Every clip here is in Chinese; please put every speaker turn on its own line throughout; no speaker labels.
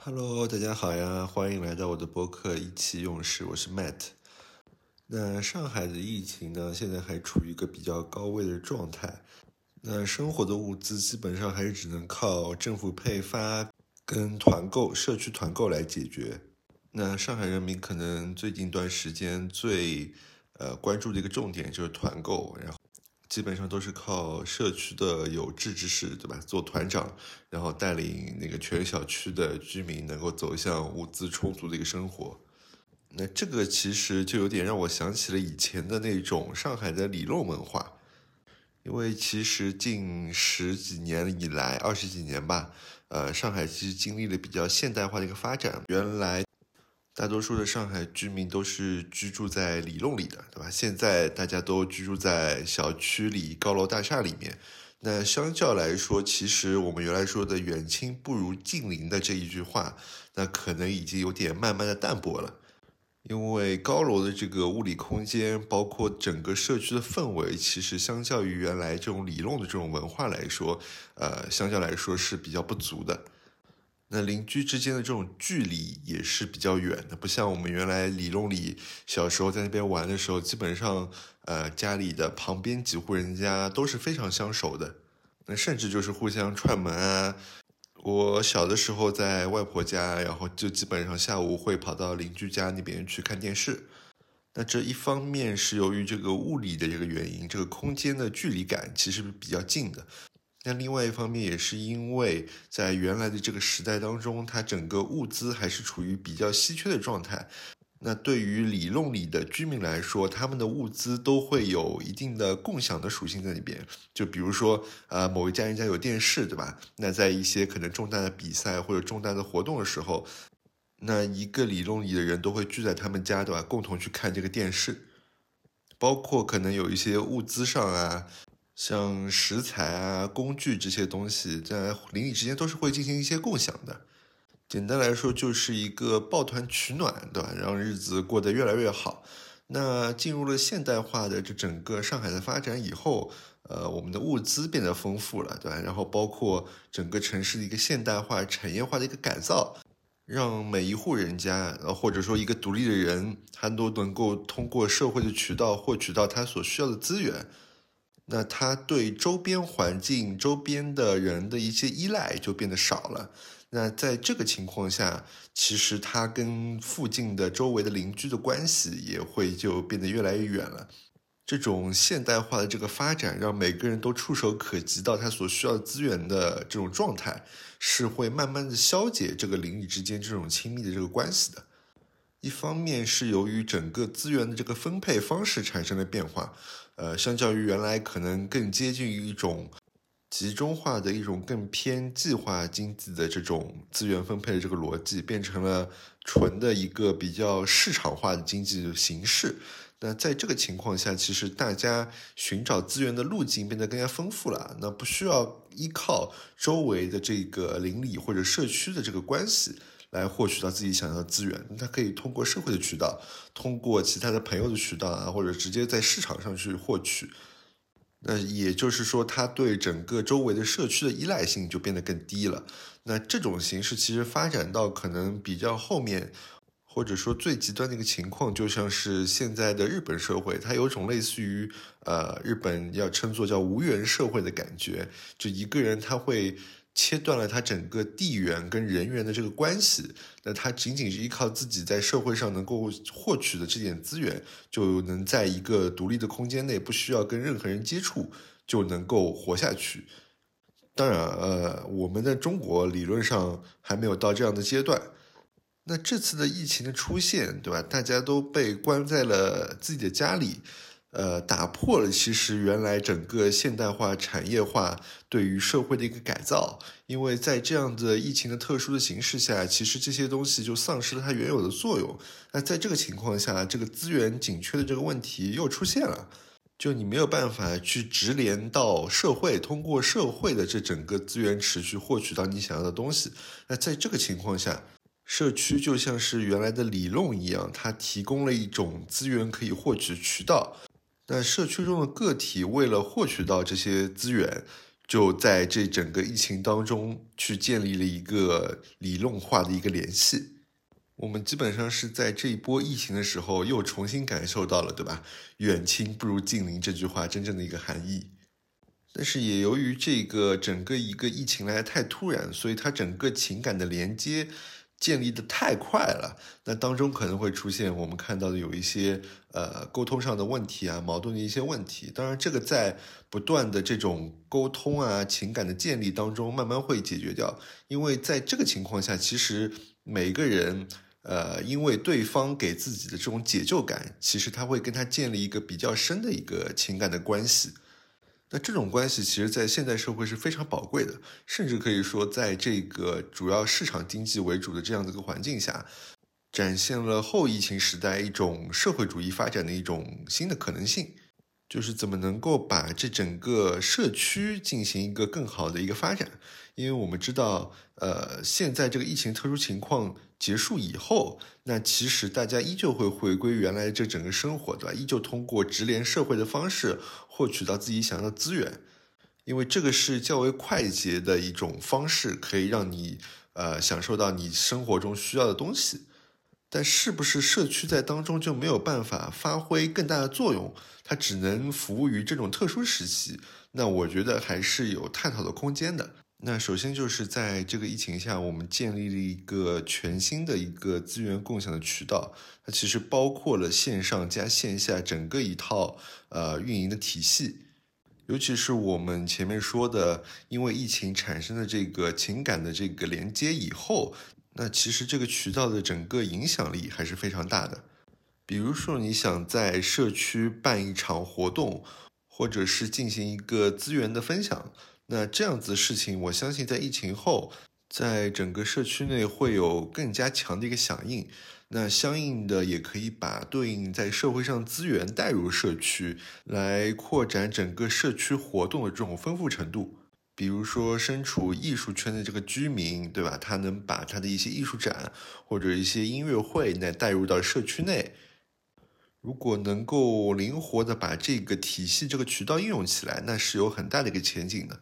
Hello，大家好呀，欢迎来到我的播客意气用事，我是 Matt。那上海的疫情呢，现在还处于一个比较高位的状态。那生活的物资基本上还是只能靠政府配发跟团购、社区团购来解决。那上海人民可能最近一段时间最呃关注的一个重点就是团购，然后。基本上都是靠社区的有志之士，对吧？做团长，然后带领那个全小区的居民能够走向物资充足的一个生活。那这个其实就有点让我想起了以前的那种上海的里弄文化，因为其实近十几年以来，二十几年吧，呃，上海其实经历了比较现代化的一个发展。原来。大多数的上海居民都是居住在里弄里的，对吧？现在大家都居住在小区里、高楼大厦里面。那相较来说，其实我们原来说的“远亲不如近邻”的这一句话，那可能已经有点慢慢的淡薄了。因为高楼的这个物理空间，包括整个社区的氛围，其实相较于原来这种里弄的这种文化来说，呃，相较来说是比较不足的。那邻居之间的这种距离也是比较远的，不像我们原来里弄里小时候在那边玩的时候，基本上呃家里的旁边几户人家都是非常相熟的，那甚至就是互相串门啊。我小的时候在外婆家，然后就基本上下午会跑到邻居家那边去看电视。那这一方面是由于这个物理的这个原因，这个空间的距离感其实比较近的。那另外一方面也是因为，在原来的这个时代当中，它整个物资还是处于比较稀缺的状态。那对于里弄里的居民来说，他们的物资都会有一定的共享的属性在里边。就比如说，呃，某一家人家有电视，对吧？那在一些可能重大的比赛或者重大的活动的时候，那一个里弄里的人都会聚在他们家，对吧？共同去看这个电视。包括可能有一些物资上啊。像食材啊、工具这些东西，在邻里之间都是会进行一些共享的。简单来说，就是一个抱团取暖，对吧？让日子过得越来越好。那进入了现代化的这整个上海的发展以后，呃，我们的物资变得丰富了，对吧？然后包括整个城市的一个现代化、产业化的一个改造，让每一户人家，呃，或者说一个独立的人，他都能够通过社会的渠道获取到他所需要的资源。那他对周边环境、周边的人的一些依赖就变得少了。那在这个情况下，其实他跟附近的周围的邻居的关系也会就变得越来越远了。这种现代化的这个发展，让每个人都触手可及到他所需要的资源的这种状态，是会慢慢的消解这个邻里之间这种亲密的这个关系的。一方面是由于整个资源的这个分配方式产生了变化。呃，相较于原来可能更接近于一种集中化的一种更偏计划经济的这种资源分配的这个逻辑，变成了纯的一个比较市场化的经济形式。那在这个情况下，其实大家寻找资源的路径变得更加丰富了。那不需要依靠周围的这个邻里或者社区的这个关系。来获取到自己想要的资源，他可以通过社会的渠道，通过其他的朋友的渠道啊，或者直接在市场上去获取。那也就是说，他对整个周围的社区的依赖性就变得更低了。那这种形式其实发展到可能比较后面，或者说最极端的一个情况，就像是现在的日本社会，它有种类似于呃日本要称作叫无缘社会的感觉，就一个人他会。切断了他整个地缘跟人员的这个关系，那他仅仅是依靠自己在社会上能够获取的这点资源，就能在一个独立的空间内，不需要跟任何人接触，就能够活下去。当然，呃，我们的中国理论上还没有到这样的阶段。那这次的疫情的出现，对吧？大家都被关在了自己的家里。呃，打破了其实原来整个现代化产业化对于社会的一个改造，因为在这样的疫情的特殊的形势下，其实这些东西就丧失了它原有的作用。那在这个情况下，这个资源紧缺的这个问题又出现了，就你没有办法去直连到社会，通过社会的这整个资源池去获取到你想要的东西。那在这个情况下，社区就像是原来的理论一样，它提供了一种资源可以获取渠道。那社区中的个体为了获取到这些资源，就在这整个疫情当中去建立了一个理论化的一个联系。我们基本上是在这一波疫情的时候又重新感受到了，对吧？远亲不如近邻这句话真正的一个含义。但是也由于这个整个一个疫情来的太突然，所以它整个情感的连接建立的太快了。那当中可能会出现我们看到的有一些呃沟通上的问题啊，矛盾的一些问题。当然，这个在不断的这种沟通啊、情感的建立当中，慢慢会解决掉。因为在这个情况下，其实每个人呃，因为对方给自己的这种解救感，其实他会跟他建立一个比较深的一个情感的关系。那这种关系其实，在现代社会是非常宝贵的，甚至可以说，在这个主要市场经济为主的这样的一个环境下，展现了后疫情时代一种社会主义发展的一种新的可能性，就是怎么能够把这整个社区进行一个更好的一个发展。因为我们知道，呃，现在这个疫情特殊情况结束以后，那其实大家依旧会回归原来这整个生活，对吧？依旧通过直连社会的方式获取到自己想要的资源，因为这个是较为快捷的一种方式，可以让你呃享受到你生活中需要的东西。但是不是社区在当中就没有办法发挥更大的作用？它只能服务于这种特殊时期？那我觉得还是有探讨的空间的。那首先就是在这个疫情下，我们建立了一个全新的一个资源共享的渠道。它其实包括了线上加线下整个一套呃运营的体系。尤其是我们前面说的，因为疫情产生的这个情感的这个连接以后，那其实这个渠道的整个影响力还是非常大的。比如说，你想在社区办一场活动，或者是进行一个资源的分享。那这样子事情，我相信在疫情后，在整个社区内会有更加强的一个响应。那相应的也可以把对应在社会上资源带入社区，来扩展整个社区活动的这种丰富程度。比如说，身处艺术圈的这个居民，对吧？他能把他的一些艺术展或者一些音乐会，那带入到社区内。如果能够灵活的把这个体系、这个渠道应用起来，那是有很大的一个前景的。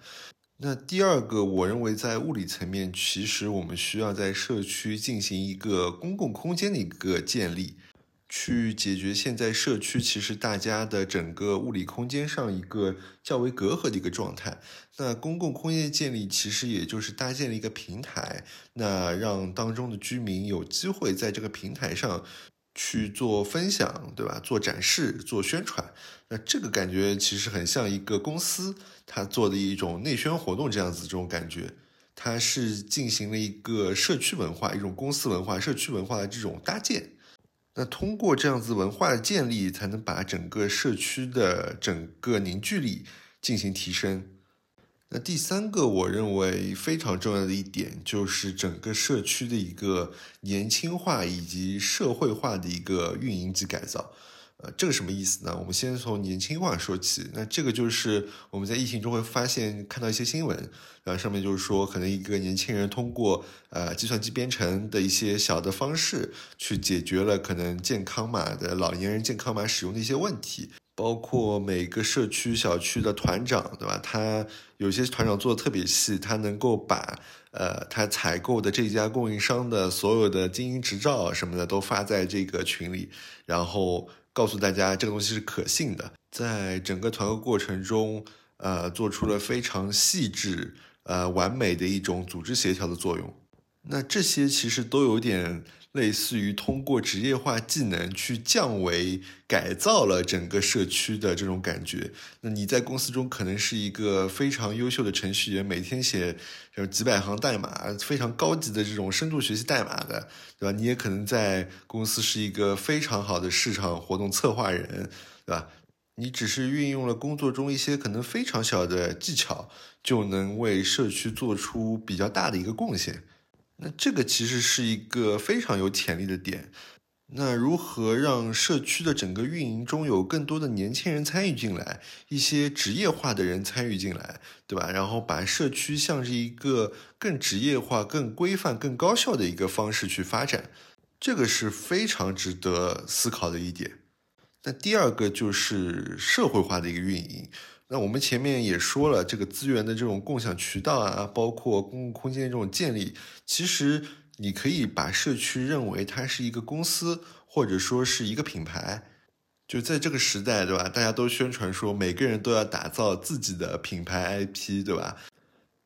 那第二个，我认为在物理层面，其实我们需要在社区进行一个公共空间的一个建立，去解决现在社区其实大家的整个物理空间上一个较为隔阂的一个状态。那公共空间建立，其实也就是搭建了一个平台，那让当中的居民有机会在这个平台上。去做分享，对吧？做展示、做宣传，那这个感觉其实很像一个公司它做的一种内宣活动这样子，这种感觉，它是进行了一个社区文化、一种公司文化、社区文化的这种搭建。那通过这样子文化的建立，才能把整个社区的整个凝聚力进行提升。那第三个，我认为非常重要的一点，就是整个社区的一个年轻化以及社会化的一个运营及改造。呃，这个什么意思呢？我们先从年轻化说起。那这个就是我们在疫情中会发现看到一些新闻，然后上面就是说，可能一个年轻人通过呃计算机编程的一些小的方式，去解决了可能健康码的老年人健康码使用的一些问题。包括每个社区小区的团长，对吧？他有些团长做的特别细，他能够把呃他采购的这家供应商的所有的经营执照什么的都发在这个群里，然后告诉大家这个东西是可信的。在整个团购过程中，呃，做出了非常细致、呃完美的一种组织协调的作用。那这些其实都有点。类似于通过职业化技能去降维改造了整个社区的这种感觉。那你在公司中可能是一个非常优秀的程序员，每天写就是几百行代码，非常高级的这种深度学习代码的，对吧？你也可能在公司是一个非常好的市场活动策划人，对吧？你只是运用了工作中一些可能非常小的技巧，就能为社区做出比较大的一个贡献。那这个其实是一个非常有潜力的点。那如何让社区的整个运营中有更多的年轻人参与进来，一些职业化的人参与进来，对吧？然后把社区向着一个更职业化、更规范、更高效的一个方式去发展，这个是非常值得思考的一点。那第二个就是社会化的一个运营。那我们前面也说了，这个资源的这种共享渠道啊，包括公共空间的这种建立，其实你可以把社区认为它是一个公司，或者说是一个品牌。就在这个时代，对吧？大家都宣传说每个人都要打造自己的品牌 IP，对吧？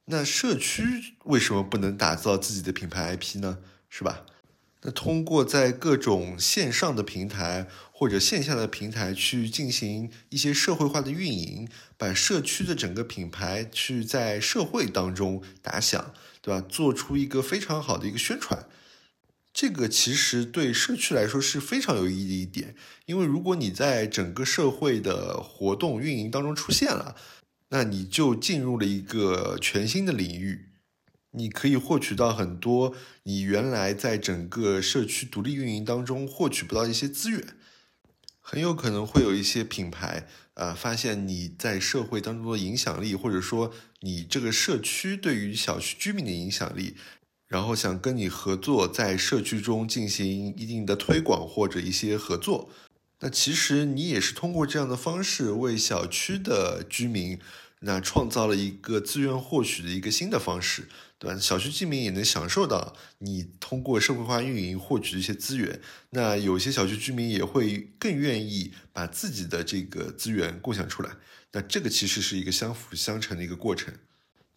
那社区为什么不能打造自己的品牌 IP 呢？是吧？那通过在各种线上的平台或者线下的平台去进行一些社会化的运营，把社区的整个品牌去在社会当中打响，对吧？做出一个非常好的一个宣传。这个其实对社区来说是非常有意义的一点，因为如果你在整个社会的活动运营当中出现了，那你就进入了一个全新的领域，你可以获取到很多你原来在整个社区独立运营当中获取不到一些资源，很有可能会有一些品牌啊发现你在社会当中的影响力，或者说你这个社区对于小区居民的影响力。然后想跟你合作，在社区中进行一定的推广或者一些合作，那其实你也是通过这样的方式为小区的居民，那创造了一个资源获取的一个新的方式，对吧？小区居民也能享受到你通过社会化运营获取的一些资源，那有些小区居民也会更愿意把自己的这个资源共享出来，那这个其实是一个相辅相成的一个过程。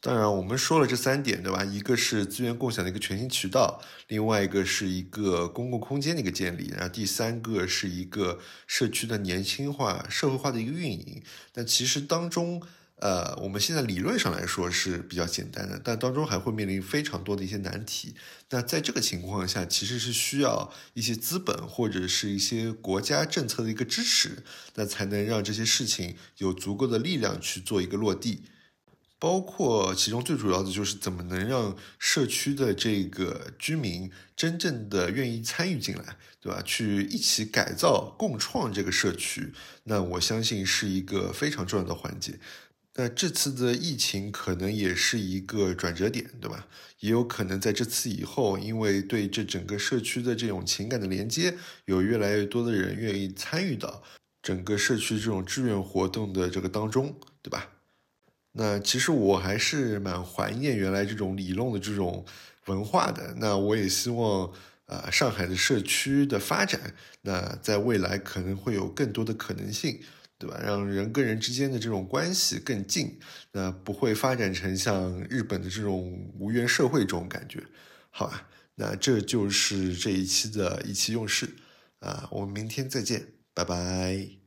当然，我们说了这三点，对吧？一个是资源共享的一个全新渠道，另外一个是一个公共空间的一个建立，然后第三个是一个社区的年轻化、社会化的一个运营。那其实当中，呃，我们现在理论上来说是比较简单的，但当中还会面临非常多的一些难题。那在这个情况下，其实是需要一些资本或者是一些国家政策的一个支持，那才能让这些事情有足够的力量去做一个落地。包括其中最主要的就是怎么能让社区的这个居民真正的愿意参与进来，对吧？去一起改造、共创这个社区，那我相信是一个非常重要的环节。那这次的疫情可能也是一个转折点，对吧？也有可能在这次以后，因为对这整个社区的这种情感的连接，有越来越多的人愿意参与到整个社区这种志愿活动的这个当中，对吧？那其实我还是蛮怀念原来这种理论的这种文化的。那我也希望，呃，上海的社区的发展，那在未来可能会有更多的可能性，对吧？让人跟人之间的这种关系更近，那不会发展成像日本的这种无缘社会这种感觉，好吧？那这就是这一期的意气用事，啊，我们明天再见，拜拜。